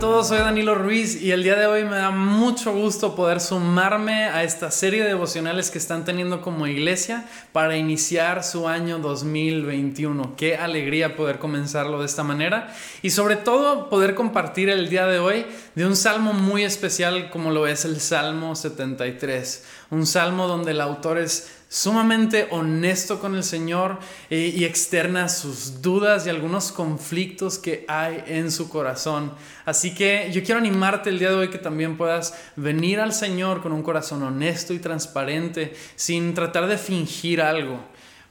todos, soy Danilo Ruiz y el día de hoy me da mucho gusto poder sumarme a esta serie de devocionales que están teniendo como iglesia para iniciar su año 2021. Qué alegría poder comenzarlo de esta manera y sobre todo poder compartir el día de hoy de un salmo muy especial como lo es el Salmo 73. Un salmo donde el autor es sumamente honesto con el Señor eh, y externa sus dudas y algunos conflictos que hay en su corazón. Así que yo quiero animarte el día de hoy que también puedas venir al Señor con un corazón honesto y transparente, sin tratar de fingir algo,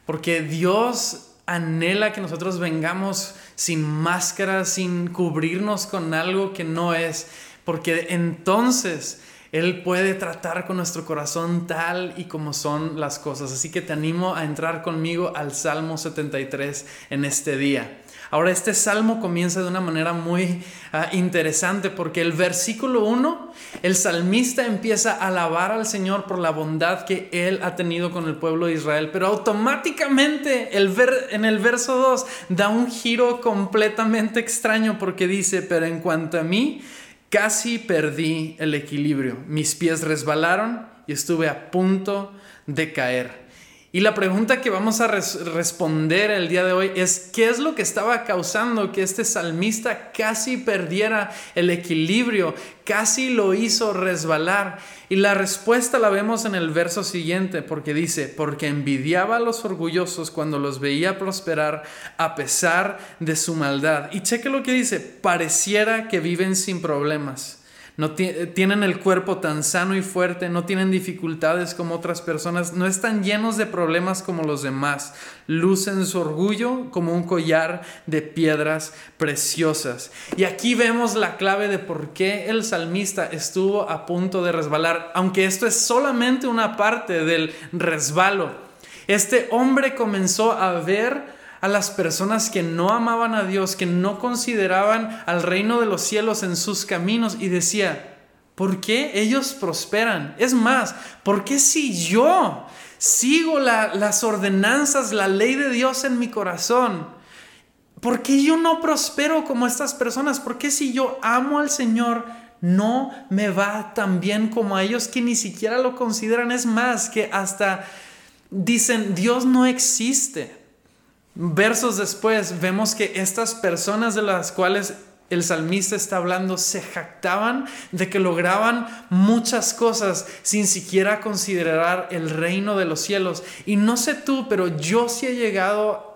porque Dios anhela que nosotros vengamos sin máscara, sin cubrirnos con algo que no es, porque entonces él puede tratar con nuestro corazón tal y como son las cosas. Así que te animo a entrar conmigo al Salmo 73 en este día. Ahora, este salmo comienza de una manera muy ah, interesante porque el versículo 1, el salmista empieza a alabar al Señor por la bondad que Él ha tenido con el pueblo de Israel, pero automáticamente el en el verso 2 da un giro completamente extraño porque dice, pero en cuanto a mí, Casi perdí el equilibrio. Mis pies resbalaron y estuve a punto de caer. Y la pregunta que vamos a responder el día de hoy es, ¿qué es lo que estaba causando que este salmista casi perdiera el equilibrio, casi lo hizo resbalar? Y la respuesta la vemos en el verso siguiente, porque dice, porque envidiaba a los orgullosos cuando los veía prosperar a pesar de su maldad. Y cheque lo que dice, pareciera que viven sin problemas no tienen el cuerpo tan sano y fuerte, no tienen dificultades como otras personas, no están llenos de problemas como los demás, lucen su orgullo como un collar de piedras preciosas. Y aquí vemos la clave de por qué el salmista estuvo a punto de resbalar, aunque esto es solamente una parte del resbalo. Este hombre comenzó a ver a las personas que no amaban a Dios, que no consideraban al reino de los cielos en sus caminos y decía, ¿por qué ellos prosperan? Es más, ¿por qué si yo sigo las ordenanzas, la ley de Dios en mi corazón? ¿Por qué yo no prospero como estas personas? ¿Por qué si yo amo al Señor no me va tan bien como a ellos que ni siquiera lo consideran? Es más, que hasta dicen, Dios no existe. Versos después vemos que estas personas de las cuales el salmista está hablando se jactaban de que lograban muchas cosas sin siquiera considerar el reino de los cielos. Y no sé tú, pero yo sí he llegado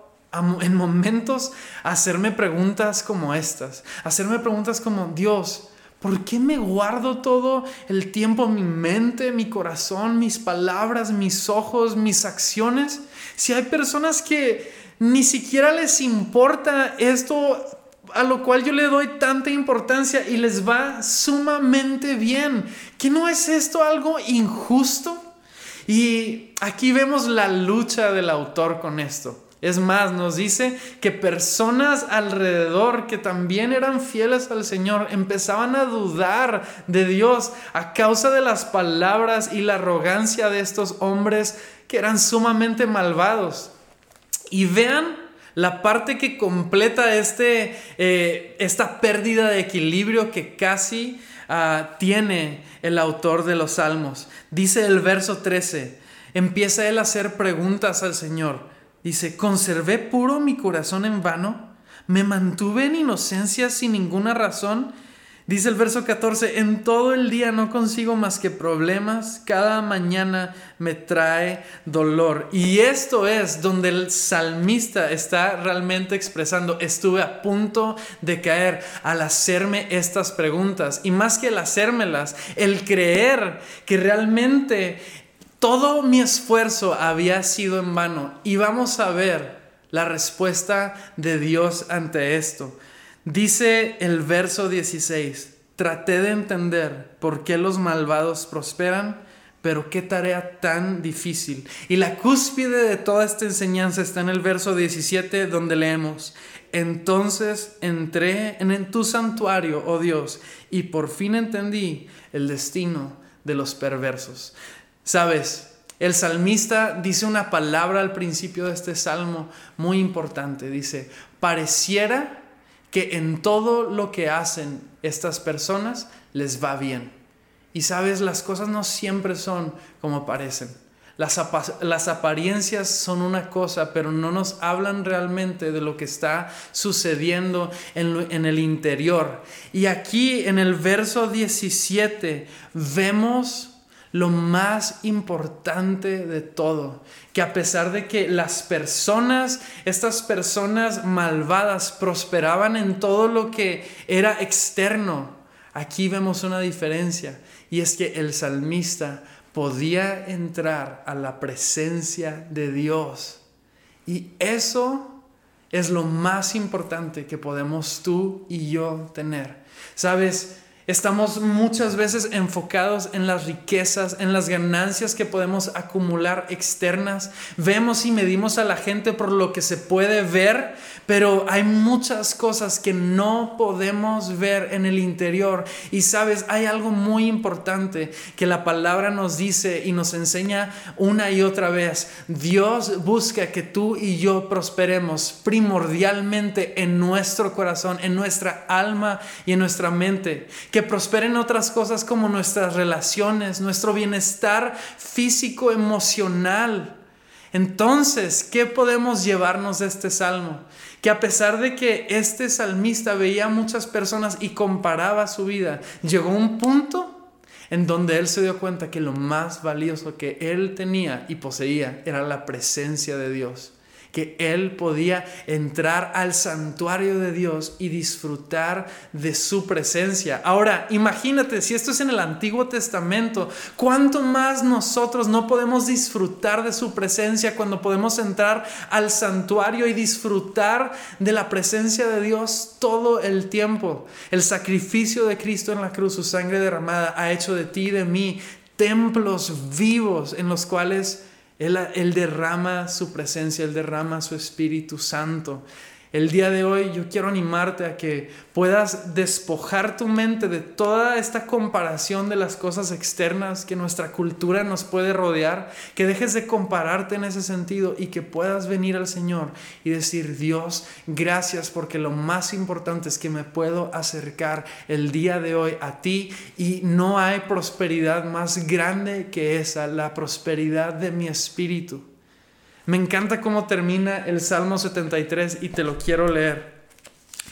en momentos a hacerme preguntas como estas, hacerme preguntas como, Dios, ¿por qué me guardo todo el tiempo mi mente, mi corazón, mis palabras, mis ojos, mis acciones? Si hay personas que ni siquiera les importa esto a lo cual yo le doy tanta importancia y les va sumamente bien. ¿Que no es esto algo injusto? Y aquí vemos la lucha del autor con esto. Es más, nos dice que personas alrededor que también eran fieles al Señor empezaban a dudar de Dios a causa de las palabras y la arrogancia de estos hombres que eran sumamente malvados. Y vean la parte que completa este, eh, esta pérdida de equilibrio que casi ah, tiene el autor de los salmos. Dice el verso 13, empieza él a hacer preguntas al Señor. Dice, ¿conservé puro mi corazón en vano? ¿Me mantuve en inocencia sin ninguna razón? Dice el verso 14, en todo el día no consigo más que problemas, cada mañana me trae dolor. Y esto es donde el salmista está realmente expresando, estuve a punto de caer al hacerme estas preguntas. Y más que el hacérmelas, el creer que realmente todo mi esfuerzo había sido en vano. Y vamos a ver la respuesta de Dios ante esto. Dice el verso 16, traté de entender por qué los malvados prosperan, pero qué tarea tan difícil. Y la cúspide de toda esta enseñanza está en el verso 17 donde leemos, entonces entré en tu santuario, oh Dios, y por fin entendí el destino de los perversos. Sabes, el salmista dice una palabra al principio de este salmo muy importante. Dice, pareciera que en todo lo que hacen estas personas les va bien. Y sabes, las cosas no siempre son como parecen. Las, las, apariencias son una cosa, pero no nos hablan realmente de lo que está sucediendo en, en el interior. Y aquí en el verso 17 vemos lo más importante de todo, que a pesar de que las personas, estas personas malvadas, prosperaban en todo lo que era externo, aquí vemos una diferencia, y es que el salmista podía entrar a la presencia de Dios. Y eso es lo más importante que podemos tú y yo tener. Sabes, Estamos muchas veces enfocados en las riquezas, en las ganancias que podemos acumular externas. Vemos y medimos a la gente por lo que se puede ver, pero hay muchas cosas que no podemos ver en el interior. Y sabes, hay algo muy importante que la palabra nos dice y nos enseña una y otra vez. Dios busca que tú y yo prosperemos primordialmente en nuestro corazón, en nuestra alma y en nuestra mente. Que prosperen otras cosas como nuestras relaciones, nuestro bienestar físico, emocional. Entonces, ¿qué podemos llevarnos de este salmo? que a pesar de que este salmista veía a muchas personas y comparaba su vida, llegó un punto en donde él se dio cuenta que lo más valioso que él tenía y poseía era la presencia de Dios que él podía entrar al santuario de Dios y disfrutar de su presencia. Ahora, imagínate, si esto es en el Antiguo Testamento, ¿cuánto más nosotros no podemos disfrutar de su presencia cuando podemos entrar al santuario y disfrutar de la presencia de Dios todo el tiempo? El sacrificio de Cristo en la cruz, su sangre derramada, ha hecho de ti y de mí templos vivos en los cuales él, derrama su presencia, Él derrama su Espíritu Santo. El día de hoy yo quiero animarte a que puedas despojar tu mente de toda esta comparación de las cosas externas que nuestra cultura nos puede rodear, que dejes de compararte en ese sentido y que puedas venir al Señor y decir, Dios, gracias porque lo más importante es que me puedo acercar el día de hoy a ti y no hay prosperidad más grande que esa, la prosperidad de mi espíritu. Me encanta cómo termina el Salmo 73 y te lo quiero leer.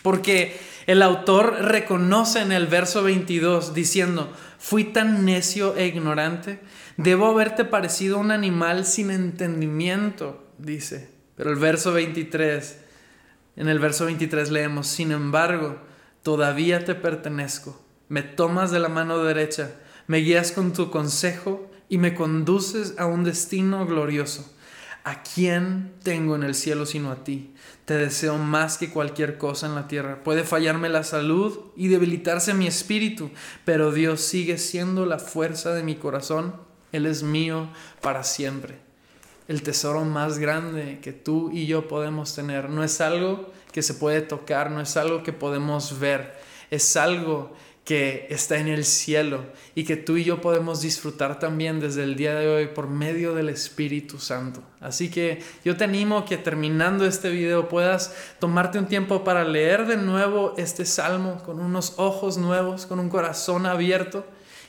Porque el autor reconoce en el verso 22 diciendo, fui tan necio e ignorante, debo haberte parecido un animal sin entendimiento, dice. Pero el verso 23, en el verso 23 leemos, sin embargo, todavía te pertenezco, me tomas de la mano derecha, me guías con tu consejo y me conduces a un destino glorioso. ¿A quién tengo en el cielo sino a ti? Te deseo más que cualquier cosa en la tierra. Puede fallarme la salud y debilitarse mi espíritu, pero Dios sigue siendo la fuerza de mi corazón. Él es mío para siempre. El tesoro más grande que tú y yo podemos tener no es algo que se puede tocar, no es algo que podemos ver, es algo que está en el cielo y que tú y yo podemos disfrutar también desde el día de hoy por medio del Espíritu Santo. Así que yo te animo que terminando este video puedas tomarte un tiempo para leer de nuevo este salmo con unos ojos nuevos, con un corazón abierto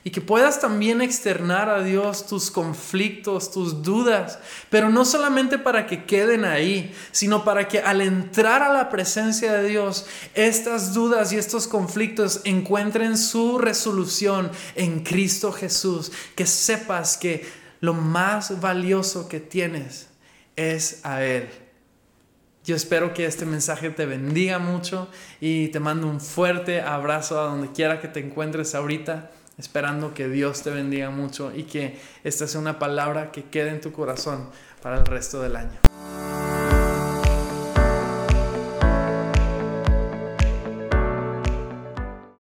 y que puedas también externar a Dios tus conflictos, tus dudas, pero no solamente para que queden ahí, sino para que al entrar a la presencia de Dios, estas dudas y estos conflictos encuentren su resolución en Cristo Jesús, que sepas que lo más valioso que tienes es a Él. Yo espero que este mensaje te bendiga mucho y te mando un fuerte abrazo a donde quiera que te encuentres ahorita esperando que Dios te bendiga mucho y que esta sea una palabra que quede en tu corazón para el resto del año.